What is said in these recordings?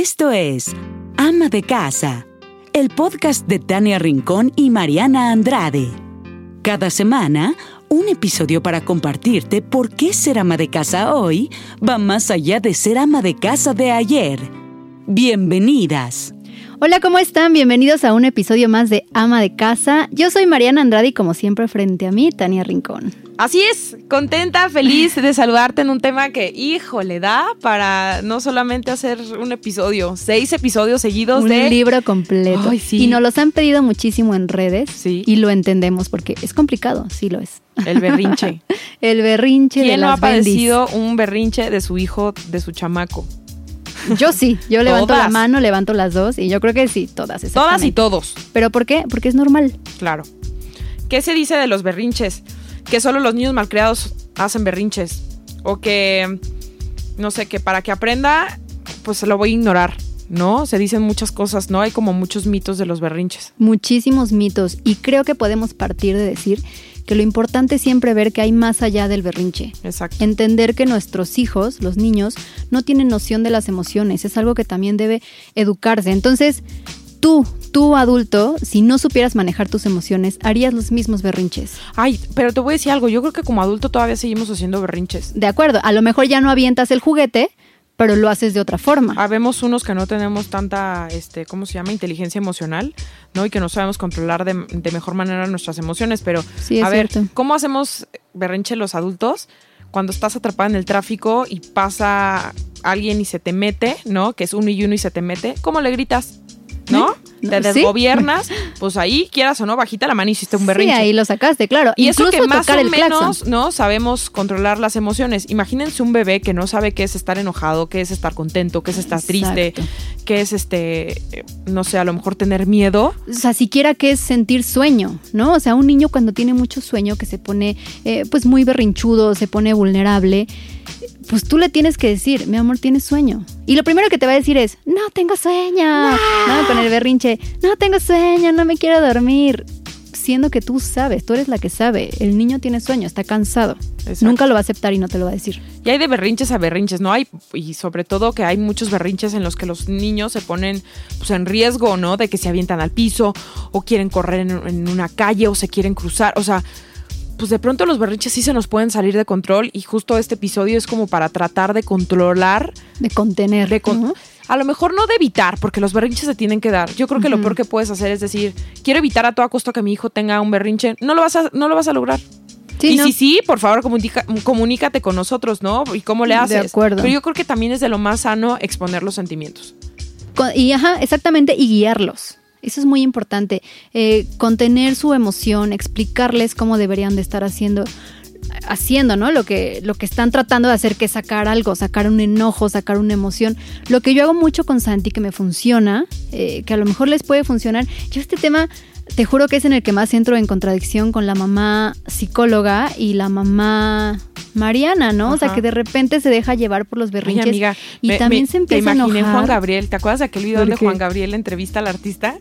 Esto es Ama de Casa, el podcast de Tania Rincón y Mariana Andrade. Cada semana, un episodio para compartirte por qué ser ama de casa hoy va más allá de ser ama de casa de ayer. Bienvenidas. Hola, ¿cómo están? Bienvenidos a un episodio más de Ama de Casa. Yo soy Mariana Andrade y como siempre frente a mí, Tania Rincón. Así es, contenta, feliz de saludarte en un tema que, hijo, le da para no solamente hacer un episodio, seis episodios seguidos un de... Un libro completo. Ay, sí. Y nos los han pedido muchísimo en redes. Sí. Y lo entendemos porque es complicado, sí lo es. El berrinche. El berrinche de ¿Quién no ha las bendis. padecido un berrinche de su hijo, de su chamaco? Yo sí, yo levanto la mano, levanto las dos y yo creo que sí, todas. Todas y todos, ¿Pero por qué? Porque es normal. claro. ¿Qué se dice de los berrinches? Que solo los niños malcriados hacen berrinches. O que, no sé, que para que aprenda, pues lo voy a ignorar, ¿no? Se dicen muchas cosas, ¿no? Hay como muchos mitos de los berrinches. Muchísimos mitos y creo que podemos partir de decir que lo importante es siempre ver que hay más allá del berrinche. Exacto. Entender que nuestros hijos, los niños, no tienen noción de las emociones. Es algo que también debe educarse. Entonces, tú, tú adulto, si no supieras manejar tus emociones, harías los mismos berrinches. Ay, pero te voy a decir algo. Yo creo que como adulto todavía seguimos haciendo berrinches. De acuerdo, a lo mejor ya no avientas el juguete, pero lo haces de otra forma. Habemos unos que no tenemos tanta, este, ¿cómo se llama? Inteligencia emocional, ¿no? Y que no sabemos controlar de, de mejor manera nuestras emociones. Pero, Sí, a ver, cierto. ¿cómo hacemos berrinche los adultos cuando estás atrapada en el tráfico y pasa alguien y se te mete, ¿no? Que es uno y uno y se te mete. ¿Cómo le gritas? ¿No? Te ¿sí? desgobiernas, pues ahí, quieras o no, bajita la mano hiciste un berrinche. Sí, ahí lo sacaste, claro. Y eso que más o claxon. menos, ¿no? Sabemos controlar las emociones. Imagínense un bebé que no sabe qué es estar enojado, qué es estar contento, qué es estar triste. Qué es este, no sé, a lo mejor tener miedo. o sea, siquiera que es sentir sueño, ¿no? O sea, un niño cuando tiene mucho sueño, que se pone eh, pues muy berrinchudo, se pone vulnerable, pues tú le tienes que decir, mi amor, tienes sueño. Y lo primero que te va a decir es, no tengo sueño, ¿no? Con el berrinche, no tengo sueño, no me quiero dormir. Siendo que tú sabes, tú eres la que sabe, el niño tiene sueño, está cansado. Exacto. Nunca lo va a aceptar y no te lo va a decir. Y hay de berrinches a berrinches, ¿no? Hay, y sobre todo que hay muchos berrinches en los que los niños se ponen pues, en riesgo, ¿no? De que se avientan al piso o quieren correr en, en una calle o se quieren cruzar. O sea, pues de pronto los berrinches sí se nos pueden salir de control y justo este episodio es como para tratar de controlar De contener. de. A lo mejor no de evitar, porque los berrinches se tienen que dar. Yo creo que lo peor que puedes hacer es decir, quiero evitar a toda costa que mi hijo tenga un berrinche. No lo vas a, no lo vas a lograr. Sí, y ¿no? si sí, por favor, comunica- comunícate con nosotros, ¿no? Y cómo le De haces. acuerdo. Pero yo creo que también es de lo más sano exponer los sentimientos. Con- y ajá, exactamente, y guiarlos. Eso es muy importante. Eh, contener su emoción, explicarles cómo deberían de estar haciendo, haciendo, ¿no? Lo que, lo que están tratando de hacer, que es sacar algo, sacar un enojo, sacar una emoción. Lo que yo hago mucho con Santi, que me funciona, eh, que a lo mejor les puede funcionar. Yo este tema, te juro que es en el que más entro en contradicción con la mamá psicóloga y la mamá Mariana, ¿no? O sea, que de repente se deja llevar por los Ay, berrinches. amiga, y me- también me- se empieza a Te imaginé enojar. Juan Gabriel. ¿Te acuerdas de aquel video ¿Por donde qué? Juan Gabriel entrevista al artista?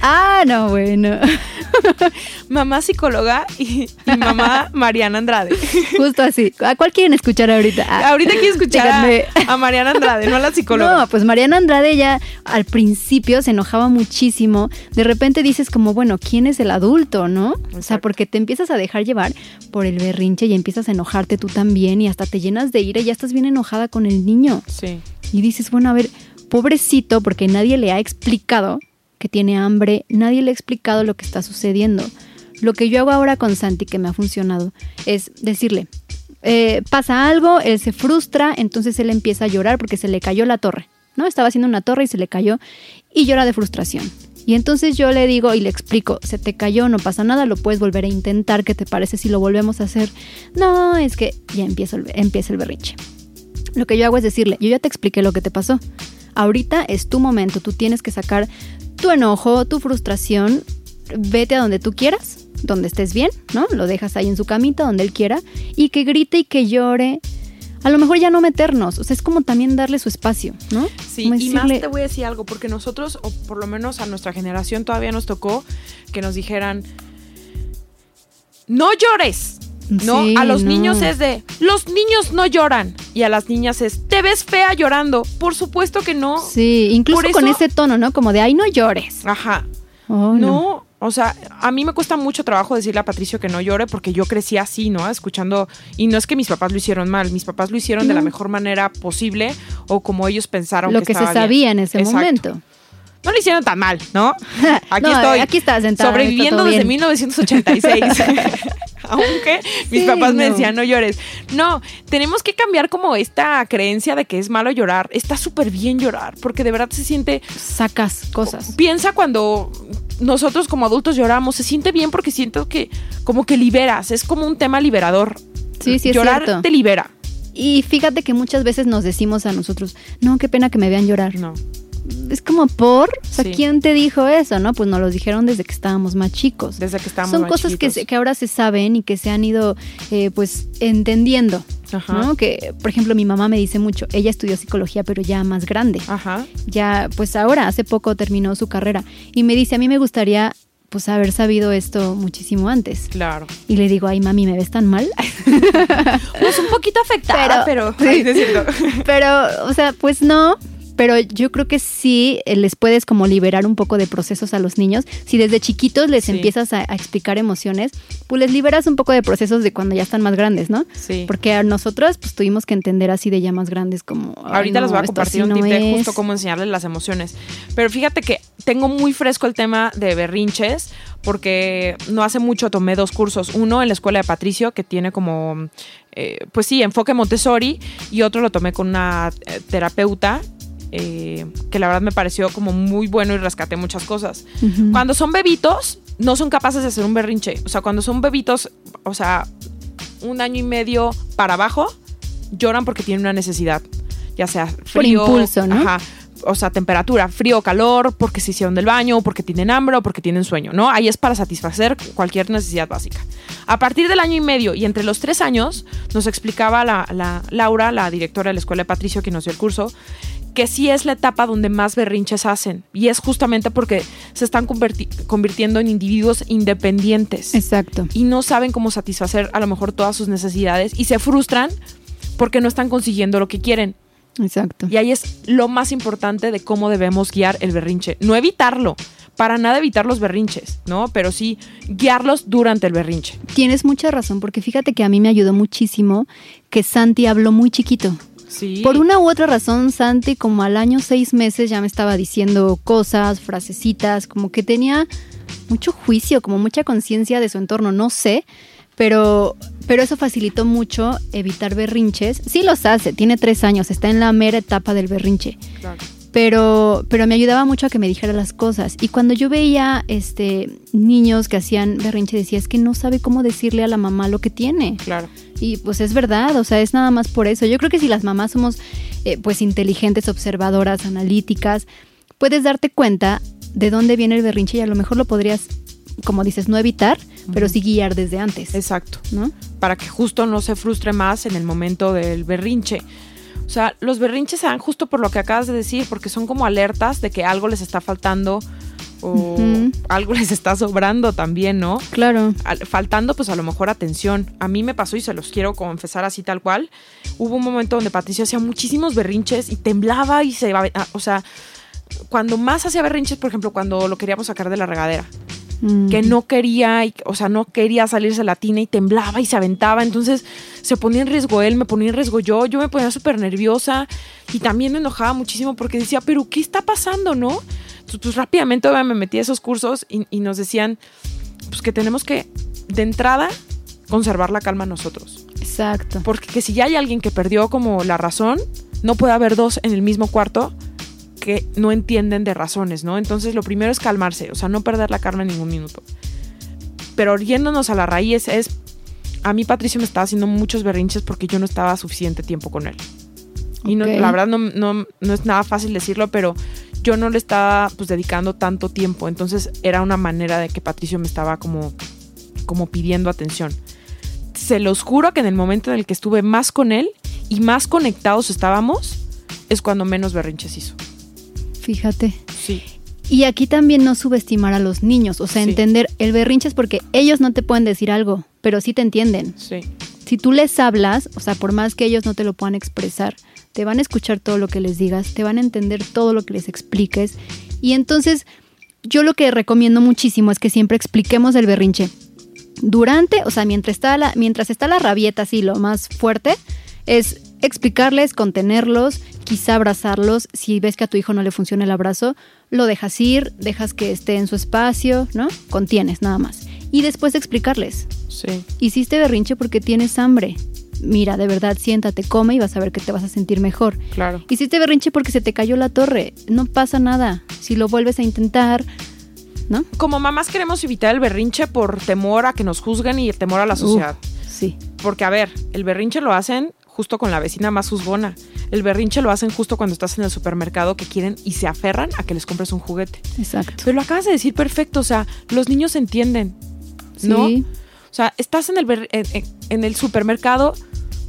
Ah, no, bueno. Mamá psicóloga y, y mamá Mariana Andrade. Justo así. ¿A cuál quieren escuchar ahorita? Ah, Ahorita quiero escuchar a, a Mariana Andrade, no a la psicóloga. No, pues Mariana Andrade ya al principio se enojaba muchísimo. De repente dices como, bueno, ¿quién es el adulto, no? O sea, porque te empiezas a dejar llevar por el berrinche y empiezas a enojarte tú también y hasta te llenas de ira y ya estás bien enojada con el niño. Sí. Y dices, bueno, a ver, pobrecito, porque nadie le ha explicado que tiene hambre, nadie le ha explicado lo que está sucediendo. Lo que yo hago ahora con Santi, que me ha funcionado, es decirle, eh, pasa algo, él se frustra, entonces él empieza a llorar porque se le cayó la torre, ¿no? Estaba haciendo una torre y se le cayó y llora de frustración. Y entonces yo le digo y le explico, se te cayó, no pasa nada, lo puedes volver a intentar, ¿qué te parece si lo volvemos a hacer? No, es que ya empieza el, empieza el berrinche. Lo que yo hago es decirle, yo ya te expliqué lo que te pasó. Ahorita es tu momento, tú tienes que sacar tu enojo, tu frustración, vete a donde tú quieras, donde estés bien, ¿no? Lo dejas ahí en su camita, donde él quiera, y que grite y que llore. A lo mejor ya no meternos, o sea, es como también darle su espacio, ¿no? Sí, Como y más decirle- te voy a decir algo, porque nosotros, o por lo menos a nuestra generación, todavía nos tocó que nos dijeran, no llores, ¿no? Sí, a los no. niños es de, los niños no lloran. Y a las niñas es, te ves fea llorando. Por supuesto que no. Sí, incluso Por con eso- ese tono, ¿no? Como de, ay, no llores. Ajá. Oh, no. O sea, a mí me cuesta mucho trabajo decirle a Patricio que no llore porque yo crecí así, ¿no? Escuchando, y no es que mis papás lo hicieron mal, mis papás lo hicieron de la mejor manera posible o como ellos pensaron Lo que que se bien. sabía en ese Exacto. momento. No lo hicieron tan mal, ¿no? Aquí No, estoy. aquí estás sentada, Sobreviviendo desde bien. 1986. Aunque mis Sí, papás me decían, no llores. No, tenemos que cambiar como esta creencia de que es malo llorar. Está súper bien llorar, porque de verdad se siente. Sacas cosas. Piensa cuando nosotros como adultos lloramos, se siente bien porque siento que como que liberas. Es como un tema liberador. Sí, sí, es Llorar cierto. te libera. Y fíjate que muchas veces nos decimos a nosotros, no, qué pena que me vean llorar. No. Es como por, o sea, Sí. ¿quién te dijo eso? No, pues nos lo dijeron desde que estábamos más chicos. Desde que estábamos Son más cosas que, chiquitos. se- que ahora se saben y que se han ido, eh, pues, entendiendo. Ajá. ¿no? Que, por ejemplo, mi mamá me dice mucho, ella estudió psicología, pero ya más grande. Ajá. Ya, pues ahora, hace poco terminó su carrera. Y me dice, a mí me gustaría, pues, haber sabido esto muchísimo antes. Claro. Y le digo, ay, mami, ¿me ves tan mal? Pues un poquito afectada, pero. Pero- Ay, es cierto. Pero, o sea, pues no. Pero yo creo que sí eh, les puedes como liberar un poco de procesos a los niños. Si desde chiquitos les Sí. empiezas a, a explicar emociones, pues les liberas un poco de procesos de cuando ya están más grandes, ¿no? Sí. Porque a nosotros pues tuvimos que entender así de ya más grandes como... Ahorita no, les voy a compartir un no tip de justo cómo enseñarles las emociones. Pero fíjate que tengo muy fresco el tema de berrinches porque no hace mucho tomé dos cursos. Uno en la escuela de Patricio que tiene como, eh, pues sí, enfoque Montessori y otro lo tomé con una eh, terapeuta. Eh, que la verdad me pareció como muy bueno y rescaté muchas cosas. Cuando son bebitos, no son capaces de hacer un berrinche. O sea, cuando son bebitos, o sea, un año y medio para abajo, lloran porque tienen una necesidad. Ya sea frío. impulso, ¿no? Ajá. O sea, temperatura, frío o calor, porque se hicieron del baño, porque tienen hambre o porque tienen sueño, ¿no? Ahí es para satisfacer cualquier necesidad básica. A partir del año y medio y entre los tres años, nos explicaba la, la Laura, la directora de la escuela de Patricio, que nos dio el curso, que sí es la etapa donde más berrinches hacen. Y es justamente porque se están convirtiendo en individuos independientes Exacto. y no saben cómo satisfacer a lo mejor todas sus necesidades y se frustran porque no están consiguiendo lo que quieren. Exacto. Y ahí es lo más importante de cómo debemos guiar el berrinche. No evitarlo, para nada evitar los berrinches, ¿no? Pero sí guiarlos durante el berrinche. Tienes mucha razón, porque fíjate que a mí me ayudó muchísimo que Santi habló muy chiquito. Sí. Por una u otra razón, Santi, como al año seis meses, ya me estaba diciendo cosas, frasecitas, como que tenía mucho juicio, como mucha conciencia de su entorno, no sé, pero, pero eso facilitó mucho evitar berrinches. Sí los hace, tiene tres años, está en la mera etapa del berrinche, Claro. Pero, pero me ayudaba mucho a que me dijera las cosas. Y cuando yo veía este, niños que hacían berrinche, decía, es que no sabe cómo decirle a la mamá lo que tiene. Claro. Y pues es verdad, o sea, es nada más por eso. Yo creo que si las mamás somos eh, pues inteligentes, observadoras, analíticas, puedes darte cuenta de dónde viene el berrinche y a lo mejor lo podrías, como dices, no evitar, pero sí guiar desde antes, Exacto. ¿no? Para que justo no se frustre más en el momento del berrinche. O sea, los berrinches se dan justo por lo que acabas de decir, porque son como alertas de que algo les está faltando o algo les está sobrando también, ¿no? Claro. al- faltando pues a lo mejor atención. A mí me pasó y se los quiero confesar así tal cual. Hubo un momento donde Patricia hacía muchísimos berrinches y temblaba y se iba, a- o sea, cuando más hacía berrinches, por ejemplo, cuando lo queríamos sacar de la regadera, Mm. que no quería, y- o sea, no quería salirse la tina y temblaba y se aventaba, entonces se ponía en riesgo él, me ponía en riesgo yo, yo me ponía súper nerviosa y también me enojaba muchísimo porque decía, pero ¿qué está pasando, no? Entonces, pues rápidamente me metí a esos cursos y, y nos decían, pues que tenemos que, de entrada, conservar la calma nosotros. Exacto. Porque que si ya hay alguien que perdió como la razón, no puede haber dos en el mismo cuarto que no entienden de razones, ¿no? Entonces lo primero es calmarse, o sea, no perder la calma en ningún minuto. Pero yéndonos a la raíz es, a mí Patricio me estaba haciendo muchos berrinches porque yo no estaba suficiente tiempo con él. Y no, la verdad no, no, no es nada fácil decirlo, pero yo no le estaba pues dedicando tanto tiempo. Entonces era una manera de que Patricio me estaba como, como pidiendo atención. Se los juro que en el momento en el que estuve más con él y más conectados estábamos, es cuando menos berrinches hizo. Fíjate. Sí. Y aquí también no subestimar a los niños, o sea, Sí. entender el berrinche es porque ellos no te pueden decir algo, pero sí te entienden. Sí. Si tú les hablas, o sea, por más que ellos no te lo puedan expresar, te van a escuchar todo lo que les digas, te van a entender todo lo que les expliques. Y entonces, yo lo que recomiendo muchísimo es que siempre expliquemos el berrinche. Durante, o sea, mientras está la, mientras está la rabieta así, lo más fuerte, es explicarles, contenerlos, quizá abrazarlos. Si ves que a tu hijo no le funciona el abrazo, lo dejas ir, dejas que esté en su espacio, ¿no? Contienes nada más. Y después explicarles, Sí. hiciste berrinche porque tienes hambre. Mira, de verdad, siéntate, come y vas a ver que te vas a sentir mejor. Claro. Hiciste berrinche porque se te cayó la torre. No pasa nada. Si lo vuelves a intentar, ¿no? Como mamás queremos evitar el berrinche por temor a que nos juzguen y el temor a la sociedad. Sí, Porque, a ver, el berrinche lo hacen justo con la vecina más juzgona. El berrinche lo hacen justo cuando estás en el supermercado que quieren y se aferran a que les compres un juguete. exacto. Pero lo acabas de decir perfecto, o sea, los niños entienden, ¿no? Sí, O sea, estás en el, en, el supermercado,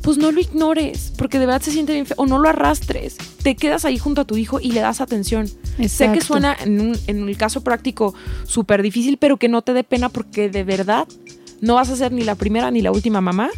pues no lo ignores, porque de verdad se siente bien feo, o no lo arrastres. Te quedas ahí junto a tu hijo y le das atención. Sé que exacto. suena en, un- en el caso práctico súper difícil, pero que no te dé pena porque de verdad no vas a ser ni la primera ni la última mamá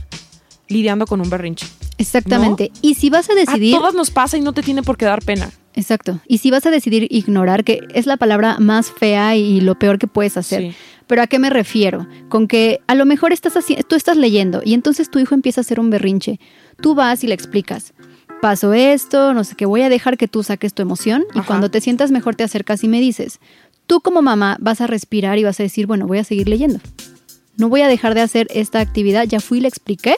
lidiando con un berrinche. Exactamente. Y si vas a decidir. A todas nos pasa y no te tiene por qué dar pena. Exacto. Y si vas a decidir ignorar, que es la palabra más fea y lo peor que puedes hacer. Sí. Pero ¿a qué me refiero? Con que a lo mejor estás tú estás leyendo y entonces tu hijo empieza a hacer un berrinche. Tú vas y le explicas. Pasó esto, no sé qué, voy a dejar que tú saques tu emoción y Ajá. cuando te sientas mejor te acercas y me dices. Tú como mamá vas a respirar y vas a decir, bueno, voy a seguir leyendo. No voy a dejar de hacer esta actividad, ya fui y le expliqué,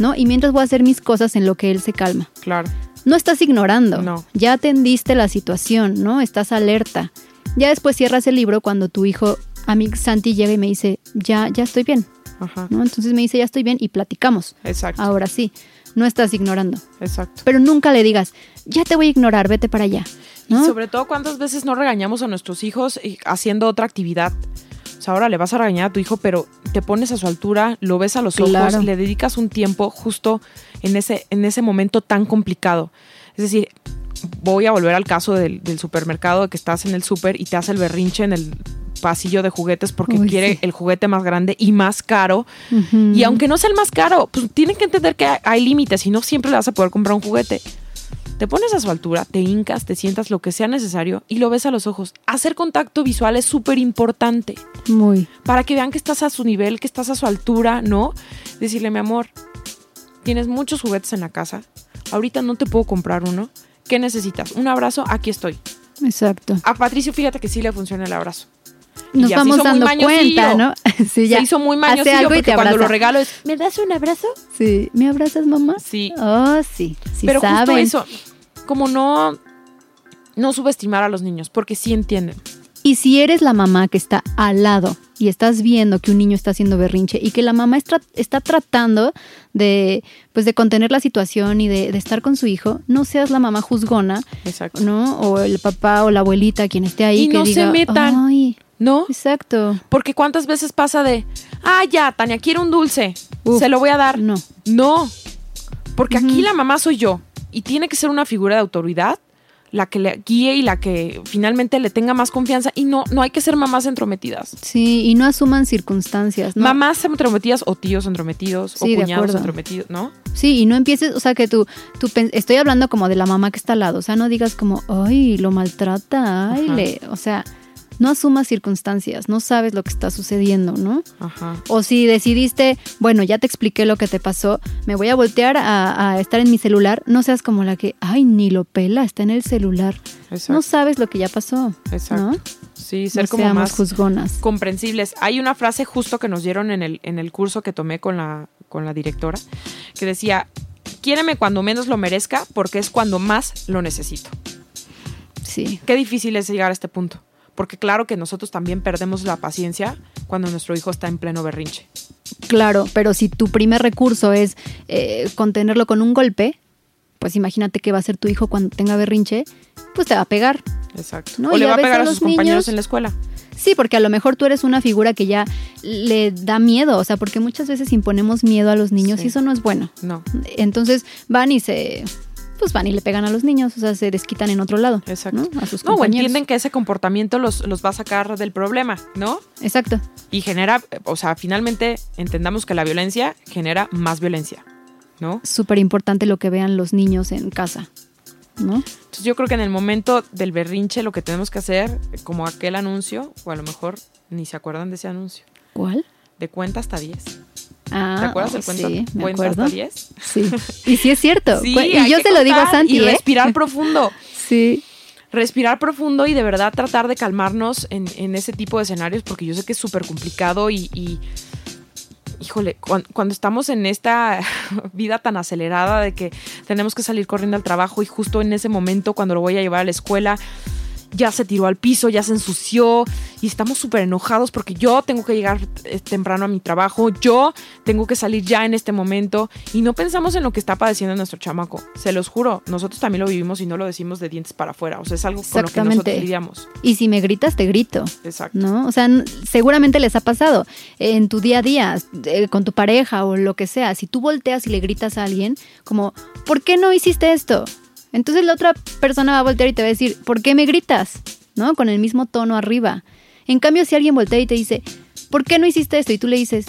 ¿no? Y mientras voy a hacer mis cosas en lo que él se calma. Claro. No estás ignorando. No. Ya atendiste la situación, ¿no? Estás alerta. Ya después cierras el libro cuando tu hijo, a mí Santi, llega y me dice, ya, ya estoy bien, Ajá. ¿no? Entonces me dice, ya estoy bien y platicamos. Exacto. Ahora sí, no estás ignorando. Exacto. Pero nunca le digas, ya te voy a ignorar, vete para allá. ¿no? Y sobre todo, ¿cuántas veces no regañamos a nuestros hijos eh, haciendo otra actividad? O sea, ahora le vas a regañar a tu hijo, pero te pones a su altura, lo ves a los Claro. ojos, le dedicas un tiempo justo en ese, en ese momento tan complicado. Es decir, voy a volver al caso del, del supermercado, de que estás en el súper y te hace el berrinche en el pasillo de juguetes porque Uy, quiere sí. el juguete más grande y más caro. Y aunque no sea el más caro, pues tienen que entender que hay, hay límites y no siempre le vas a poder comprar un juguete. Te pones a su altura, te hincas, te sientas lo que sea necesario y lo ves a los ojos. Hacer contacto visual es súper importante Muy. para que vean que estás a su nivel, que estás a su altura, ¿no? Decirle, mi amor, tienes muchos juguetes en la casa. Ahorita no te puedo comprar uno. ¿Qué necesitas? ¿Un abrazo? Aquí estoy. Exacto. A Patricio, fíjate que sí le funciona el abrazo. Y Nos vamos dando cuenta, ¿no? sí, ya. Se hizo muy mañosillo algo y porque te cuando lo regalo es, ¿me das un abrazo? Sí. ¿Me abrazas, mamá? Sí. Oh, sí. Sí Pero justo saben. eso, como no, no subestimar a los niños, porque sí entienden. Y si eres la mamá que está al lado y estás viendo que un niño está haciendo berrinche y que la mamá está, está tratando de, pues de contener la situación y de, de estar con su hijo, no seas la mamá juzgona, Exacto. ¿no? O el papá o la abuelita, quien esté ahí, Y que no se metan. Ay, ¿No? exacto. Porque cuántas veces pasa de, ah, ya, Tania, quiere un dulce, Uf, se lo voy a dar. No. No, porque aquí la mamá soy yo y tiene que ser una figura de autoridad la que le guíe y la que finalmente le tenga más confianza y no, no hay que ser mamás entrometidas. Sí, y no asuman circunstancias, ¿no? Mamás entrometidas o tíos entrometidos Sí, o cuñados acuerdo. entrometidos, ¿no? Sí, y no empieces, o sea, que tú, tú estoy hablando como de la mamá que está al lado, o sea, no digas como, ay, lo maltrata, ay, le, o sea, no asumas circunstancias, no sabes lo que está sucediendo, ¿no? Ajá. O si decidiste, bueno, ya te expliqué lo que te pasó, me voy a voltear a, a estar en mi celular, no seas como la que, ay, ni lo pela, está en el celular. Exacto. No sabes lo que ya pasó, exacto. ¿no? Sí, ser no como más juzgonas. comprensibles. Hay una frase justo que nos dieron en el, en el curso que tomé con la, con la directora, que decía, quiéreme cuando menos lo merezca porque es cuando más lo necesito. Sí, Qué difícil es llegar a este punto, porque claro que nosotros también perdemos la paciencia cuando nuestro hijo está en pleno berrinche. claro, pero si tu primer recurso es eh, contenerlo con un golpe, pues imagínate qué va a hacer tu hijo cuando tenga berrinche, pues te va a pegar. Exacto. No, o y le va a pegar a sus compañeros niños- en la escuela. Sí, porque a lo mejor tú eres una figura que ya le da miedo, o sea, porque muchas veces imponemos miedo a los niños Sí. y eso no es bueno. No. Entonces van y se, pues van y le pegan a los niños, o sea, se desquitan en otro lado. Exacto. ¿no? A sus No, o entienden que ese comportamiento los, los va a sacar del problema, ¿no? Exacto. Y genera, o sea, finalmente entendamos que la violencia genera más violencia, ¿no? Súper importante lo que vean los niños en casa, ¿no? Entonces yo creo que en el momento del berrinche lo que tenemos que hacer, como aquel anuncio, o a lo mejor ni se acuerdan de ese anuncio, ¿Cuál? de cuenta hasta 10. Ah, ¿Te acuerdas del cuento? Sí, me acuerdo. hasta 10? Sí. Y sí es cierto. Sí, y yo se lo digo a Santi, Y ¿eh? respirar profundo. Sí. respirar profundo y de verdad tratar de calmarnos en, en ese tipo de escenarios porque yo sé que es súper complicado y, y, híjole, cuan- cuando, estamos en esta vida tan acelerada de que tenemos que salir corriendo al trabajo y justo en ese momento cuando lo voy a llevar a la escuela ya se tiró al piso, ya se ensució y estamos súper enojados porque yo tengo que llegar eh, temprano a mi trabajo, yo tengo que salir ya en este momento y no pensamos en lo que está padeciendo nuestro chamaco. Se los juro, nosotros también lo vivimos y no lo decimos de dientes para afuera, o sea, es algo con lo que nosotros lidiamos. Y si me gritas, te grito. Exacto. ¿no? O sea, seguramente les ha pasado en tu día a día, eh, con tu pareja o lo que sea. Si tú volteas y le gritas a alguien, como, ¿por qué no hiciste esto? Entonces la otra persona va a voltear y te va a decir, ¿por qué me gritas? ¿No? Con el mismo tono arriba. En cambio, si alguien voltea y te dice, ¿por qué no hiciste esto? Y tú le dices,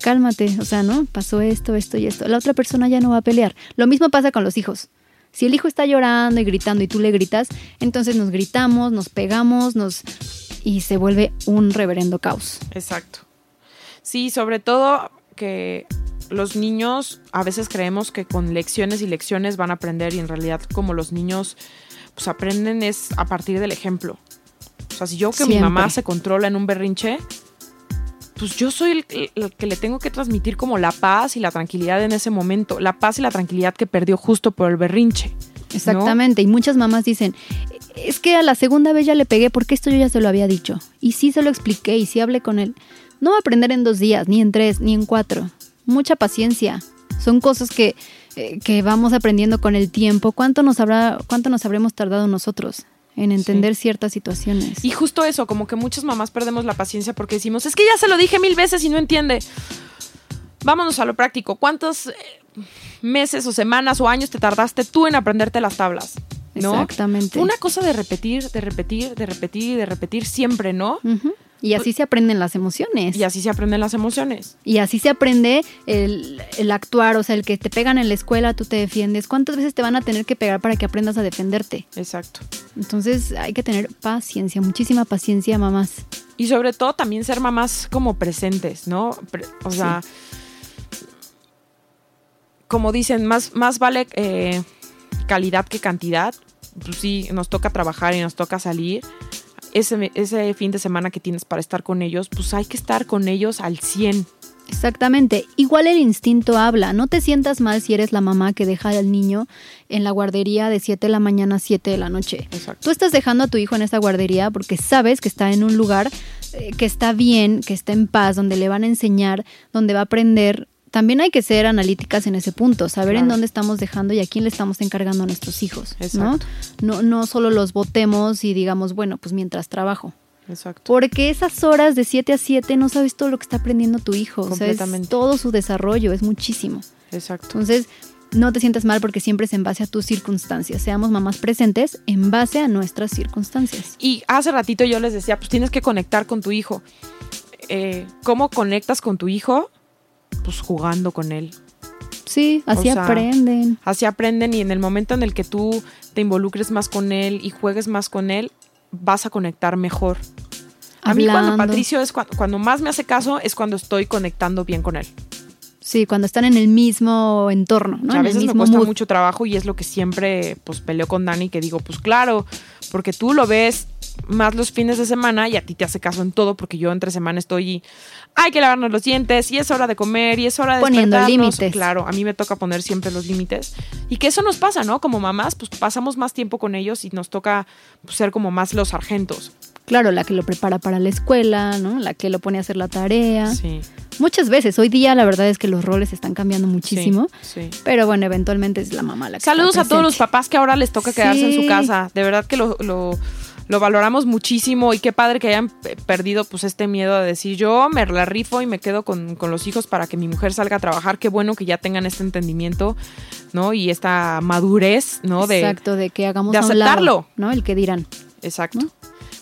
cálmate, o sea, ¿no? Pasó esto, esto y esto. La otra persona ya no va a pelear. Lo mismo pasa con los hijos. Si el hijo está llorando y gritando y tú le gritas, entonces nos gritamos, nos pegamos, nos y se vuelve un reverendo caos. Exacto. Sí, sobre todo que los niños a veces creemos que con lecciones y lecciones van a aprender y en realidad como los niños pues aprenden es a partir del ejemplo. O sea, si yo que mi mamá se controla en un berrinche, pues yo soy el, el que le tengo que transmitir como la paz y la tranquilidad en ese momento, la paz y la tranquilidad que perdió justo por el berrinche. ¿no? Exactamente. Y muchas mamás dicen, es que a la segunda vez ya le pegué porque esto yo ya se lo había dicho. Y sí se lo expliqué y sí hablé con él. No va a aprender en dos días, ni en tres, ni en cuatro. Mucha paciencia. Son cosas que, eh, que vamos aprendiendo con el tiempo. ¿Cuánto nos, habrá, ¿Cuánto nos habremos tardado nosotros en entender ciertas situaciones? Y justo eso, como que muchas mamás perdemos la paciencia porque decimos, es que ya se lo dije mil veces y no entiende. Vámonos a lo práctico. ¿Cuántos eh, meses o semanas o años te tardaste tú en aprenderte las tablas? ¿No? Exactamente. Una cosa de repetir, de repetir, de repetir y de repetir siempre, ¿no? Y así se aprenden las emociones. Y así se aprenden las emociones. Y así se aprende el, el actuar, o sea, el que te pegan en la escuela, tú te defiendes. ¿Cuántas veces te van a tener que pegar para que aprendas a defenderte? Exacto. Entonces hay que tener paciencia, muchísima paciencia, mamás. Y sobre todo también ser mamás como presentes, ¿no? O sea, como dicen, más, más vale eh, calidad que cantidad. Pues sí, nos toca trabajar y nos toca salir. Ese, ese fin de semana que tienes para estar con ellos, pues hay que estar con ellos al 100. Exactamente. Igual el instinto habla. No te sientas mal si eres la mamá que deja al niño en la guardería de 7 de la mañana a 7 de la noche. Exacto. Tú estás dejando a tu hijo en esa guardería porque sabes que está en un lugar eh, que está bien, que está en paz, donde le van a enseñar, donde va a aprender. También hay que ser analíticas en ese punto, saber en dónde estamos dejando y a quién le estamos encargando a nuestros hijos. ¿no? Exacto. No, no solo los votemos y digamos, bueno, pues mientras trabajo. Exacto. Porque esas horas de 7 a 7 no sabes todo lo que está aprendiendo tu hijo. O sea, es Completamente. todo su desarrollo, es muchísimo. Exacto. Entonces, no te sientas mal porque siempre es en base a tus circunstancias. Seamos mamás presentes en base a nuestras circunstancias. Y hace ratito yo les decía, pues tienes que conectar con tu hijo. Eh, ¿Cómo conectas con tu hijo? Pues jugando con él. Sí, así O sea, aprenden. Así aprenden y en el momento en el que tú te involucres más con él y juegues más con él, vas a conectar mejor. A mí cuando. Patricio es cuando, cuando más me hace caso es cuando estoy conectando bien con él. Sí, cuando están en el mismo entorno, ¿no? a veces me cuesta mood. mucho trabajo y es lo que siempre pues peleo con Dani que digo, pues claro, porque tú lo ves más los fines de semana y a ti te hace caso en todo porque yo entre semana estoy hay que lavarnos los dientes y es hora de comer y es hora de Poniendo despertarnos". límites. Claro, a mí me toca poner siempre los límites y que eso nos pasa, ¿no? Como mamás, pues pasamos más tiempo con ellos y nos toca pues, ser como más los sargentos. Claro, la que lo prepara para la escuela, ¿no? La que lo pone a hacer la tarea. Sí. Muchas veces, hoy día la verdad es que los roles están cambiando muchísimo. Sí. sí. Pero bueno, eventualmente es la mamá la que Saludos está a todos los papás que ahora les toca quedarse en su casa. De verdad que lo, lo- lo valoramos muchísimo y qué padre que hayan pe- perdido pues este miedo de decir yo me la rifo y me quedo con, con los hijos para que mi mujer salga a trabajar. Qué bueno que ya tengan este entendimiento, ¿no? Y esta madurez, ¿no? De, Exacto, de que hagamos de a un lado, aceptarlo. ¿no? El que dirán. Exacto.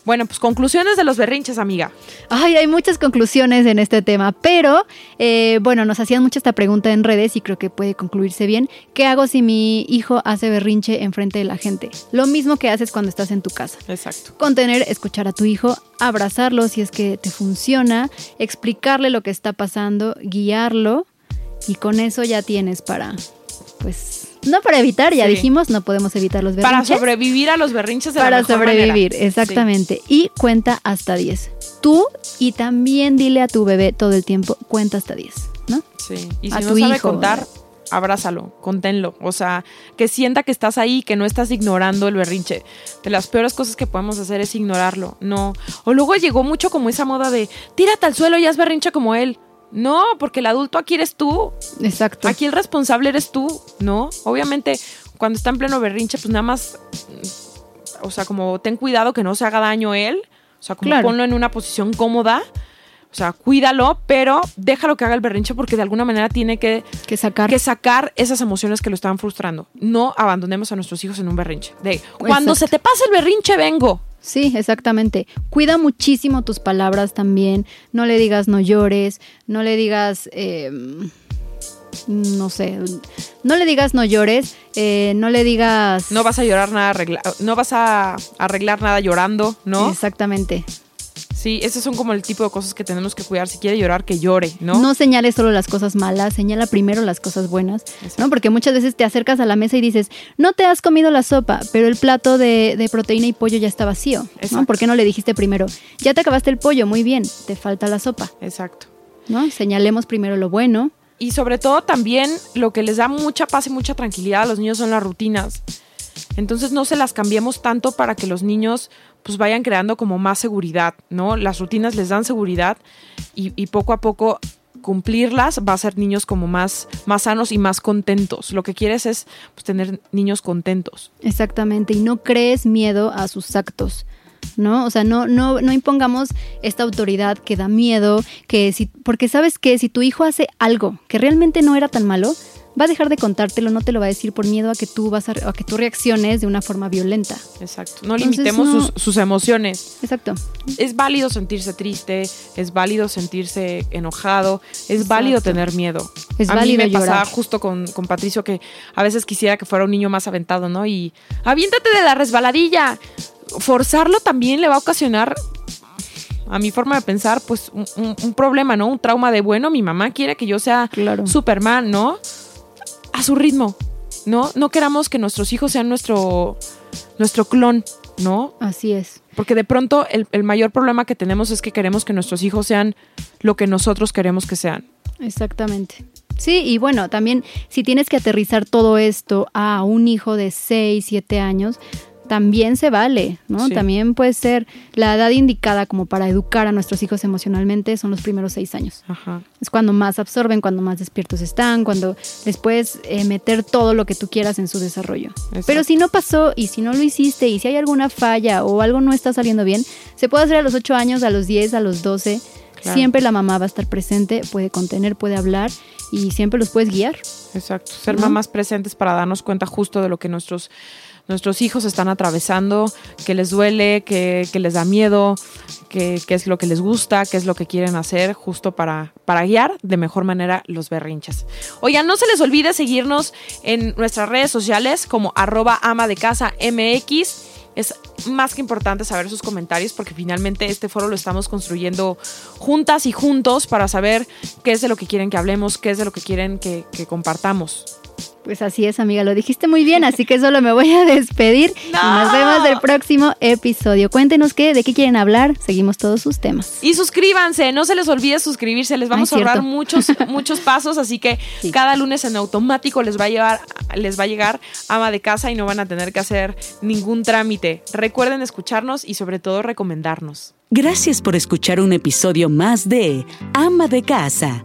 Bueno, pues conclusiones de los berrinches, amiga. Ay, hay muchas conclusiones en este tema, pero eh, bueno, nos hacían mucho esta pregunta en redes y creo que puede concluirse bien. ¿Qué hago si mi hijo hace berrinche enfrente de la gente? Lo mismo que haces cuando estás en tu casa. Exacto. Contener, escuchar a tu hijo, abrazarlo si es que te funciona, explicarle lo que está pasando, guiarlo y con eso ya tienes para, pues, no para evitar, ya Sí. dijimos, no podemos evitar los Para berrinches. sobrevivir a los berrinches de la para mejor sobrevivir, manera. exactamente. Y cuenta hasta 10. Tú y también dile a tu bebé todo el tiempo, cuenta hasta 10, ¿no? Sí. Y A si no tu sabe hijo, contar, abrázalo, conténlo. O sea, que sienta que estás ahí, que no estás ignorando el berrinche. De las peores cosas que podemos hacer es ignorarlo. No. O luego llegó mucho como esa moda de tírate al suelo y haz berrinche como él. No, porque el adulto aquí eres tú. Exacto. Aquí el responsable eres tú, ¿no? Obviamente, cuando está en pleno berrinche, pues nada más, o sea, como ten cuidado que no se haga daño él, o sea, como Claro. ponlo en una posición cómoda, o sea, cuídalo, pero déjalo que haga el berrinche porque de alguna manera tiene que, que sacar. que sacar esas emociones que lo están frustrando. No abandonemos a nuestros hijos en un berrinche. De, cuando Exacto. se te pase el berrinche, vengo. Sí, exactamente. Cuida muchísimo tus palabras también. No le digas no llores, no le digas, eh, no sé, no le digas no llores, eh, no le digas... No vas a llorar nada, arregla- no vas a arreglar nada llorando, ¿no? Exactamente. Sí, esos son como el tipo de cosas que tenemos que cuidar. Si quiere llorar, que llore, ¿no? ¿No? señales solo las cosas malas, señala primero las cosas buenas, Exacto. ¿no? Porque muchas veces te acercas a la mesa y dices, no te has comido la sopa, pero el plato de, de proteína y pollo ya está vacío, ¿no? ¿Por qué no le dijiste primero, ya te acabaste el pollo, muy bien, te falta la sopa, Exacto. ¿no? Señalemos primero lo bueno. Y sobre todo también lo que les da mucha paz y mucha tranquilidad a los niños son las rutinas. Entonces no se las cambiemos tanto para que los niños pues vayan creando como más seguridad, ¿no? Las rutinas les dan seguridad y, y poco a poco cumplirlas va a ser niños como más, más sanos y más contentos. Lo que quieres es pues, tener niños contentos. Exactamente, y no crees miedo a sus actos. ¿No? O sea, no, no, no impongamos esta autoridad que da miedo, que si, porque sabes que si tu hijo hace algo que realmente no era tan malo, va a dejar de contártelo, no te lo va a decir por miedo a que tú vas a, a que tú reacciones de una forma violenta. Exacto. No Entonces, limitemos no- Sus, sus emociones. Exacto. Es válido sentirse triste, es válido sentirse enojado, es válido tener miedo. Es a válido mí me pasaba llorar. justo con, con Patricio que a veces quisiera que fuera un niño más aventado, ¿no? Y aviéntate de la resbaladilla. Forzarlo también le va a ocasionar, a mi forma de pensar, pues un, un- un problema, ¿no? Un trauma de, bueno, mi mamá quiere que yo sea Claro. Superman, ¿no? A su ritmo, ¿no? No queramos que nuestros hijos sean nuestro, nuestro clon, ¿no? Así es. Porque de pronto el, el mayor problema que tenemos es que queremos que nuestros hijos sean lo que nosotros queremos que sean. Exactamente. Sí, y bueno, también si tienes que aterrizar todo esto a un hijo de 6, 7 años, también se vale, ¿no? Sí. También puede ser la edad indicada como para educar a nuestros hijos emocionalmente son los primeros 6 años. Ajá. Es cuando más absorben, cuando más despiertos están, cuando les puedes eh, meter todo lo que tú quieras en su desarrollo. Exacto. Pero si no pasó y si no lo hiciste y si hay alguna falla o algo no está saliendo bien, se puede hacer a los 8 años, a los 10, a los 12. Claro. Siempre la mamá va a estar presente, puede contener, puede hablar y siempre los puedes guiar. Exacto. Ser ¿No? mamás presentes para darnos cuenta justo de lo que nuestros, nuestros hijos están atravesando, que les duele, que, que les da miedo, que, es lo que les gusta, qué es lo que quieren hacer, justo para, para guiar de mejor manera los berrinches. Oigan, no se les olvide seguirnos en nuestras redes sociales como arroba ama de casa MX. Es más que importante saber sus comentarios porque finalmente este foro lo estamos construyendo juntas y juntos para saber qué es de lo que quieren que hablemos, qué es de lo que quieren que compartamos. Pues así es, amiga, lo dijiste muy bien, así que solo me voy a despedir y No. nos vemos el próximo episodio. Cuéntenos qué, de qué quieren hablar, seguimos todos sus temas. Y suscríbanse, no se les olvide suscribirse, les vamos Ay, a ahorrar cierto. muchos, muchos pasos, así que Sí. cada lunes en automático les va a llevar, les va a llegar ama de casa y no van a tener que hacer ningún trámite. Recuerden escucharnos y sobre todo recomendarnos. Gracias por escuchar un episodio más de Ama de Casa,